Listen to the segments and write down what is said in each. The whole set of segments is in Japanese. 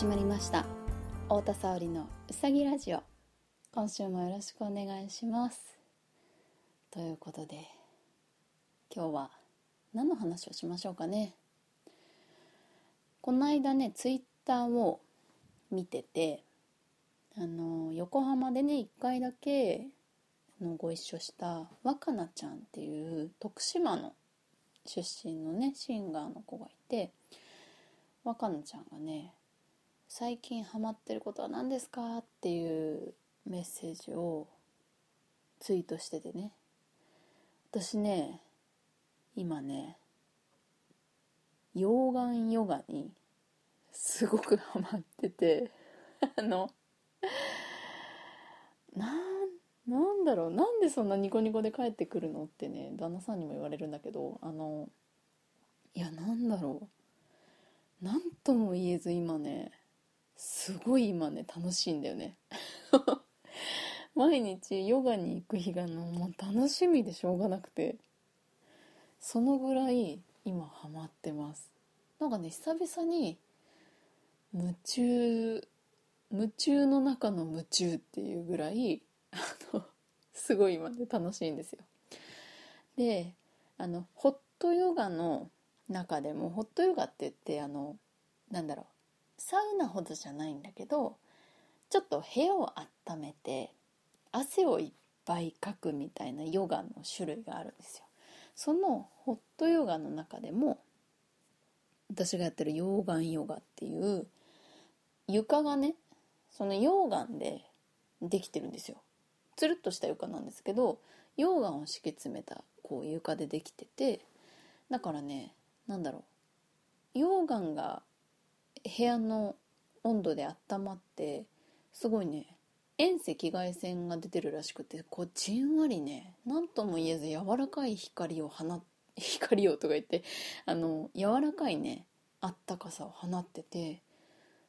始まりました。太田沙織のうさぎラジオ。今週もよろしくお願いします。ということで今日は何の話をしましょうかね。この間ねツイッターを見ててあの横浜でね1回だけのご一緒した若菜ちゃんっていう徳島の出身のねシンガーの子がいて若菜ちゃんがね「最近ハマってることは何ですか?」っていうメッセージをツイートしててね。私ね今ね溶岩ヨガにすごくハマってて。あのなんなんだろう？なんでそんなニコニコで帰ってくるの？ってね旦那さんにも言われるんだけどあのいやなんだろう？何とも言えず今ねすごい今ね楽しいんだよね。毎日ヨガに行く日がのもう楽しみでしょうがなくて。そのぐらい今ハマってます。なんかね久々に夢中夢中の中の夢中っていうぐらいあのすごい今ね楽しいんですよ。であのホットヨガの中でもホットヨガって言ってあのなんだろう。サウナほどじゃないんだけどちょっと部屋を温めて汗をいっぱいかくみたいなヨガの種類があるんですよ。そのホットヨガの中でも私がやってる溶岩ヨガっていう床がねその溶岩でできてるんですよ。つるっとした床なんですけど溶岩を敷き詰めたこう床でできててだからね何だろう溶岩が部屋の温度で温まってすごいね遠赤外線が出てるらしくてこうじんわりね何とも言えず柔らかい光を放 光をとか言ってあの柔らかいねあったかさを放ってて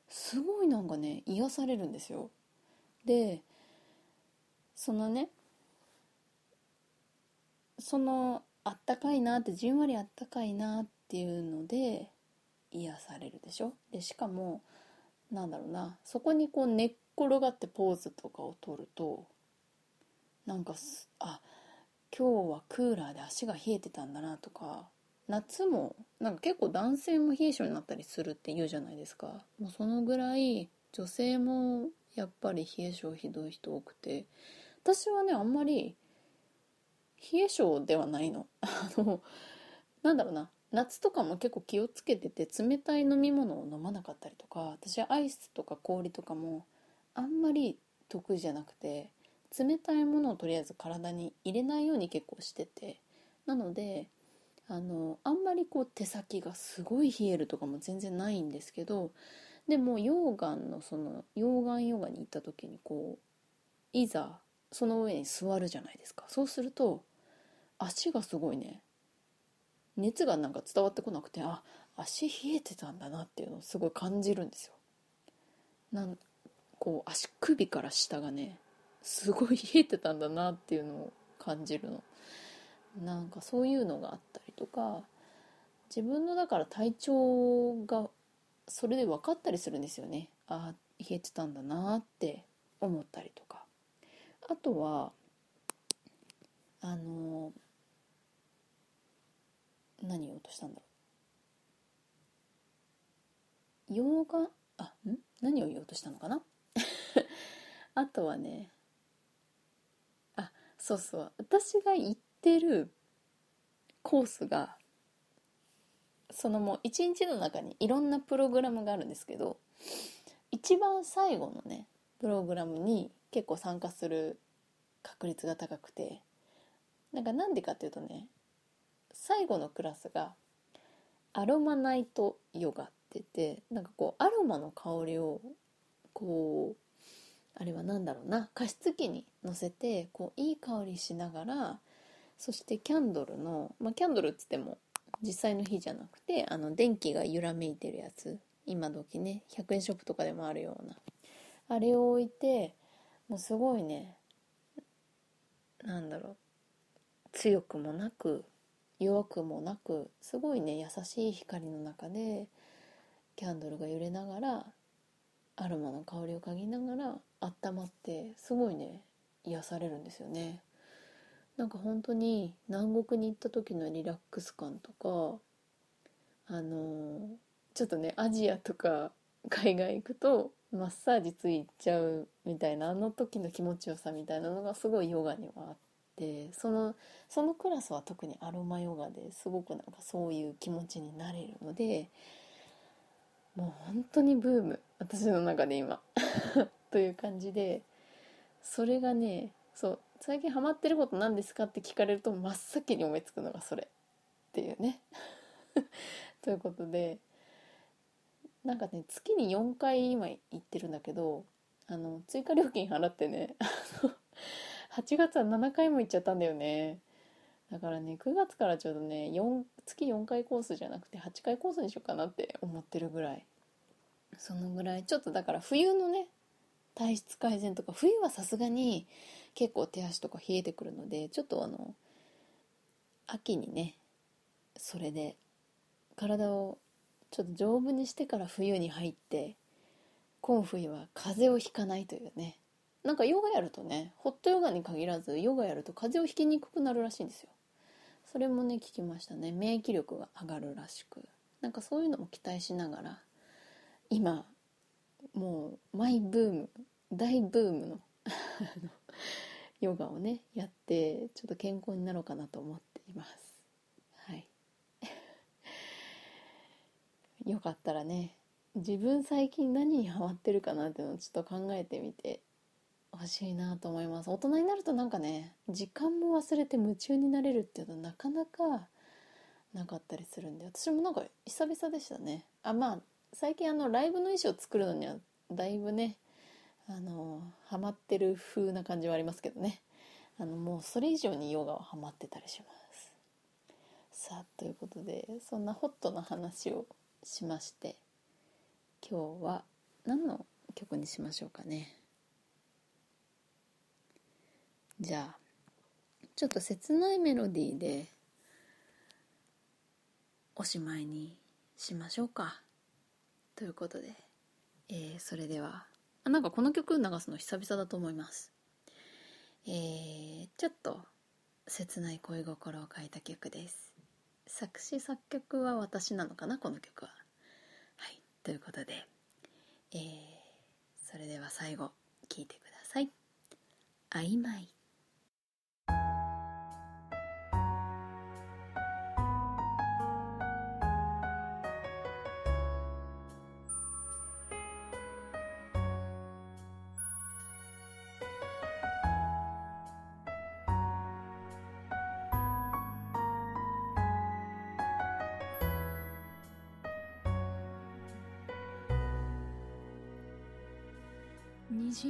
すごいなんかね癒されるんですよ。でそのねそのあったかいなってじんわりあったかいなっていうので癒されるでしょ？でしかもなんだろうなそこにこう寝っ転がってポーズとかを取るとなんかあ今日はクーラーで足が冷えてたんだなとか夏もなんか結構男性も冷え性になったりするって言うじゃないですか。もうそのぐらい女性もやっぱり冷え性ひどい人多くて私はねあんまり冷え性ではないの。あのなんだろうな夏とかも結構気をつけてて冷たい飲み物を飲まなかったりとか私はアイスとか氷とかもあんまり得意じゃなくて冷たいものをとりあえず体に入れないように結構しててなのであのあんまりこう手先がすごい冷えるとかも全然ないんですけどでも溶岩のその溶岩ヨガに行った時にこういざその上に座るじゃないですか。そうすると足がすごいね熱がなんか伝わってこなくてあ足冷えてたんだなっていうのをすごい感じるんですよ。なんこう足首から下がねすごい冷えてたんだなっていうのを感じるの。なんかそういうのがあったりとか自分のだから体調がそれで分かったりするんですよね。ああ冷えてたんだなって思ったりとか。あとはあの何言おとしたんだろう。洋画あん？何を言おうとしたのかな？あとはねあそうそう。私が行ってるコースがそのもう一日の中にいろんなプログラムがあるんですけど一番最後のねプログラムに結構参加する確率が高くてなんかなんでかっていうとね最後のクラスがアロマナイトヨガって言ってなんかこうアロマの香りをこうあれは何だろうな加湿器にのせてこういい香りしながらそしてキャンドルの、まあ、キャンドルっつっても実際の火じゃなくてあの電気が揺らめいてるやつ今時ね100円ショップとかでもあるような。あれを置いてもうすごいねなんだろう強くもなく弱くもなくすごいね優しい光の中でキャンドルが揺れながらアロマの香りを嗅ぎながら温まってすごいね癒されるんですよね。なんか本当に南国に行った時のリラックス感とかあのちょっとねアジアとか海外行くとマッサージついちゃうみたいなあの時の気持ちよさみたいなのがすごいヨガにはあってそのそのクラスは特にアロマヨガですごくなんかそういう気持ちになれるのでもう本当にブーム。私の中で今。という感じでそれがねそう最近ハマってること何ですかって聞かれると真っ先に思いつくのがそれ。っていうね。ということでなんかね月に4回今行ってるんだけどあの追加料金払ってね8月は7回も行っちゃったんだよね。だからね9月からちょうどね4月4回コースじゃなくて8回コースにしようかなって思ってるぐらい。そのぐらい。ちょっとだから冬のね体質改善とか冬はさすがに結構手足とか冷えてくるのでちょっとあの秋にねそれで体をちょっと丈夫にしてから冬に入って今冬は風邪をひかないというねなんかヨガやるとねホットヨガに限らずヨガやると風邪をひきにくくなるらしいんですよ。それもね聞きましたね。免疫力が上がるらしく。なんかそういうのも期待しながら今もうマイブーム大ブームのヨガをねやってちょっと健康になろうかなと思っています。はい。よかったらね自分最近何にハマってるかなっていうのをちょっと考えてみて。ほしいなと思います。大人になるとなんかね時間も忘れて夢中になれるっていうのはなかなかなかったりするんで私もなんか久々でしたね。あまあ最近あのライブの衣装作るのにはだいぶねあのハマってる風な感じはありますけどね。あのもうそれ以上にヨガはハマってたりします。さあということでそんなホットな話をしまして今日は何の曲にしましょうかね。じゃあちょっと切ないメロディーでおしまいにしましょうか。ということで、えー、それではあなんかこの曲流すの久々だと思います。えー、ちょっと切ない恋心を書いた曲です。作詞作曲は私なのかなこの曲は。はいということでえー、それでは最後聴いてください。曖昧。にじ